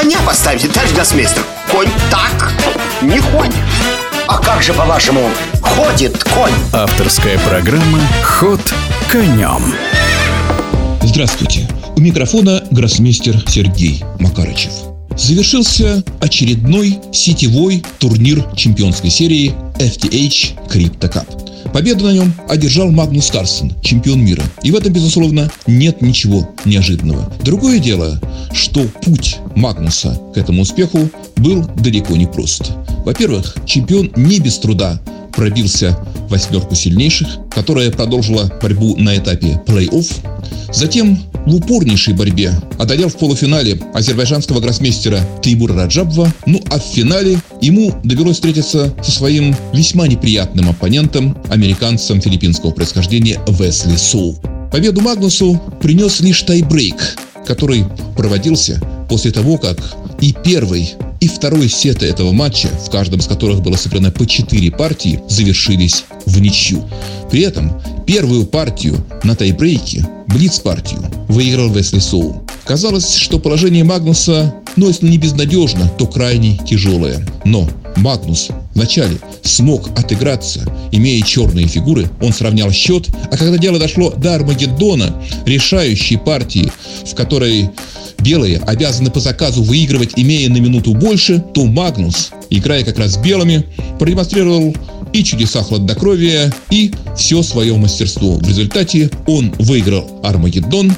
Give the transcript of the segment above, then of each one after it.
коня поставите, товарищ гроссмейстер Конь так не ходит А как же, по-вашему, ходит конь? Авторская программа «Ход конем» Здравствуйте! У микрофона гроссмейстер Сергей Макарычев. Завершился очередной сетевой турнир чемпионской серии FTH Crypto Cup. Победу на нем одержал Магнус Карсен, чемпион мира. И в этом, безусловно, нет ничего неожиданного. Другое дело, что путь Магнуса к этому успеху был далеко не прост. Во-первых, чемпион не без труда пробился восьмерку сильнейших, которая продолжила борьбу на этапе плей-офф. Затем в упорнейшей борьбе одолел в полуфинале азербайджанского гроссмейстера Теймура Раджабова. Ну а в финале ему довелось встретиться со своим весьма неприятным оппонентом, американцем филиппинского происхождения Весли Соу. Победу Магнусу принес лишь тайбрейк, который проводился после того, как и первый, и второй сеты этого матча, в каждом из которых было сыграно по 4 партии, завершились в ничью. При этом первую партию на тайбрейке, блиц-партию, выиграл Весли Соу. Казалось, что положение Магнуса, ну если не безнадежно, то крайне тяжелое. Но Магнус вначале смог отыграться, имея черные фигуры, он сравнял счет, а когда дело дошло до Армагеддона, решающей партии, в которой белые обязаны по заказу выигрывать, имея на минуту больше, то Магнус, играя как раз белыми, продемонстрировал и чудеса хладнокровия, и все свое мастерство. В результате он выиграл Армагеддон,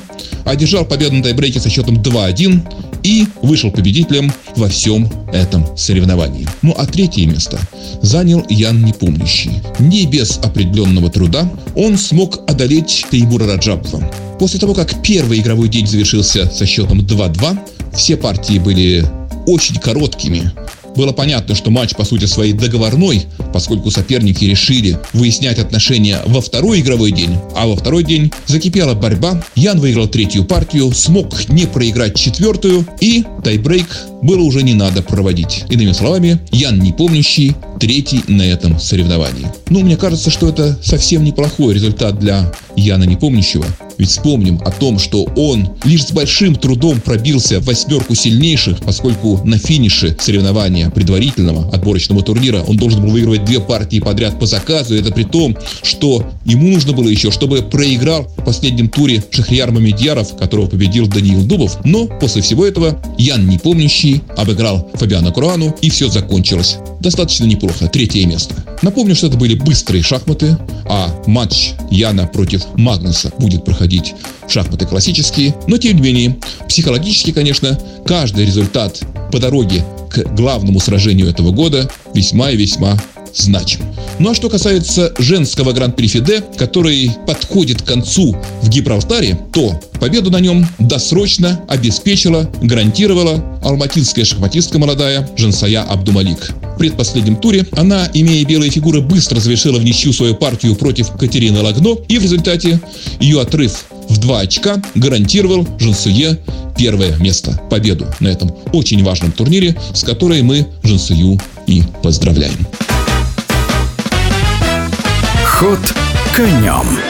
одержал победу на тайбрейке со счетом 2-1 и вышел победителем во всем этом соревновании. Ну а третье место занял Ян Непомнящий. Не без определенного труда он смог одолеть Теймура Раджабова. После того, как первый игровой день завершился со счетом 2-2, все партии были очень короткими, было понятно, что матч по сути своей договорной, поскольку соперники решили выяснять отношения во второй игровой день, а во второй день закипела борьба. Ян выиграл третью партию, смог не проиграть четвертую, и тайбрейк было уже не надо проводить. Иными словами, Ян не помнящий, третий на этом соревновании. Ну, мне кажется, что это совсем неплохой результат для Яна Непомнящего. Ведь вспомним о том, что он лишь с большим трудом пробился в восьмерку сильнейших, поскольку на финише соревнования предварительного отборочного турнира он должен был выигрывать две партии подряд по заказу. И это при том, что ему нужно было еще, чтобы проиграл в последнем туре Шахрияр Мамедьяров, которого победил Даниил Дубов. Но после всего этого Ян Непомнящий обыграл Фабиана Курану, и все закончилось достаточно неплохо. Третье место. Напомню, что это были быстрые шахматы, а матч Яна против Магнуса будет проходить в шахматы классические. Но, тем не менее, психологически, конечно, каждый результат по дороге к главному сражению этого года весьма и весьма значим. Ну а что касается женского гран-при Фиде, который подходит к концу в Гибралтаре, то победу на нем досрочно обеспечила, гарантировала алматинская шахматистка молодая Жансая Абдумалик. Предпоследнем туре она, имея белые фигуры, быстро завершила в ничью свою партию против Катерины Лагно, и в результате ее отрыв в два очка гарантировал Жансуе первое место, победу на этом очень важном турнире, с которой мы Жансую и поздравляем. Ход конем.